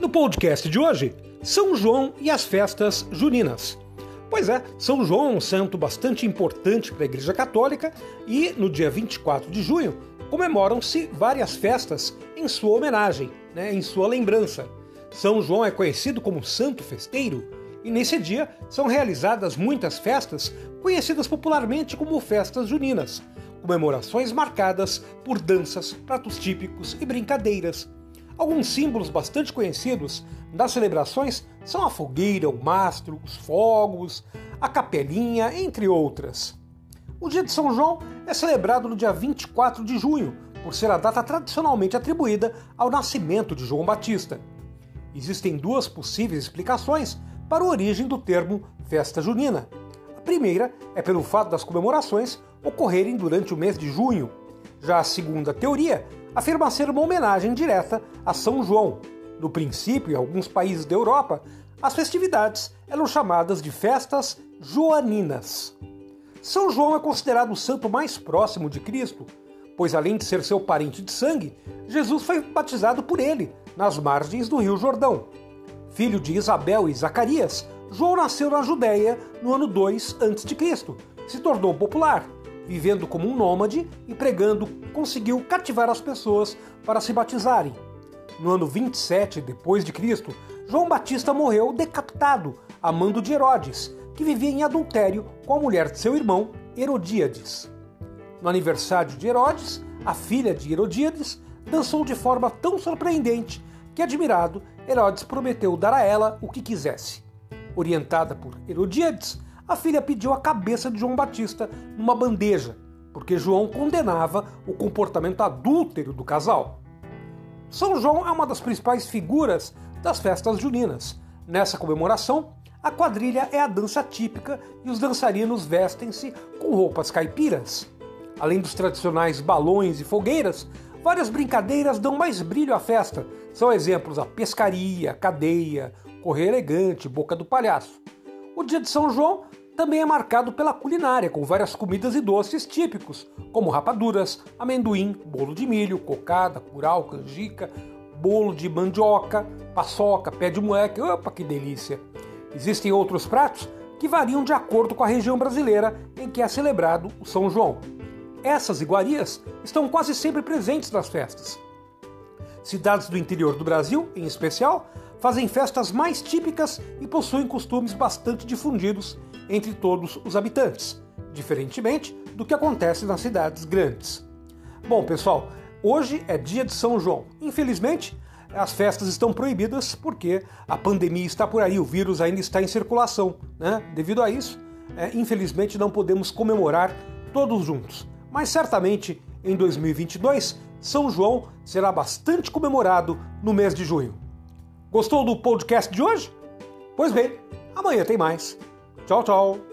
No podcast de hoje, São João e as festas juninas. Pois é, São João é um santo bastante importante para a Igreja Católica e no dia 24 de junho comemoram-se várias festas em sua homenagem, né, em sua lembrança. São João é conhecido como santo festeiro e nesse dia são realizadas muitas festas conhecidas popularmente como festas juninas, comemorações marcadas por danças, pratos típicos e brincadeiras. Alguns símbolos bastante conhecidos das celebrações são a fogueira, o mastro, os fogos, a capelinha, entre outras. O dia de São João é celebrado no dia 24 de junho, por ser a data tradicionalmente atribuída ao nascimento de João Batista. Existem duas possíveis explicações para a origem do termo festa junina. A primeira é pelo fato das comemorações ocorrerem durante o mês de junho. Já a segunda teoria afirma ser uma homenagem direta a São João. No princípio, em alguns países da Europa, as festividades eram chamadas de festas joaninas. São João é considerado o santo mais próximo de Cristo, pois além de ser seu parente de sangue, Jesus foi batizado por ele nas margens do Rio Jordão. Filho de Isabel e Zacarias, João nasceu na Judéia no ano 2 a.C. Se tornou popular vivendo como um nômade e pregando, conseguiu cativar as pessoas para se batizarem. No ano 27 depois de Cristo, João Batista morreu decapitado a mando de Herodes, que vivia em adultério com a mulher de seu irmão Herodíades. No aniversário de Herodes, a filha de Herodíades dançou de forma tão surpreendente que, admirado, Herodes prometeu dar a ela o que quisesse. Orientada por Herodíades, a filha pediu a cabeça de João Batista numa bandeja, porque João condenava o comportamento adúltero do casal. São João é uma das principais figuras das festas juninas. Nessa comemoração, a quadrilha é a dança típica e os dançarinos vestem-se com roupas caipiras. Além dos tradicionais balões e fogueiras, várias brincadeiras dão mais brilho à festa. São exemplos a pescaria, cadeia, correr elegante, boca do palhaço. O dia de São João também é marcado pela culinária, com várias comidas e doces típicos, como rapaduras, amendoim, bolo de milho, cocada, curau, canjica, bolo de mandioca, paçoca, pé de moleque, opa que delícia! Existem outros pratos que variam de acordo com a região brasileira em que é celebrado o São João. Essas iguarias estão quase sempre presentes nas festas. Cidades do interior do Brasil, em especial, fazem festas mais típicas e possuem costumes bastante difundidos entre todos os habitantes, diferentemente do que acontece nas cidades grandes. Bom, pessoal, hoje é dia de São João. Infelizmente, as festas estão proibidas porque a pandemia está por aí, o vírus ainda está em circulação. Né? Devido a isso, é, infelizmente não podemos comemorar todos juntos. Mas certamente em 2022, São João será bastante comemorado no mês de junho. Gostou do podcast de hoje? Pois bem, amanhã tem mais. Ciao.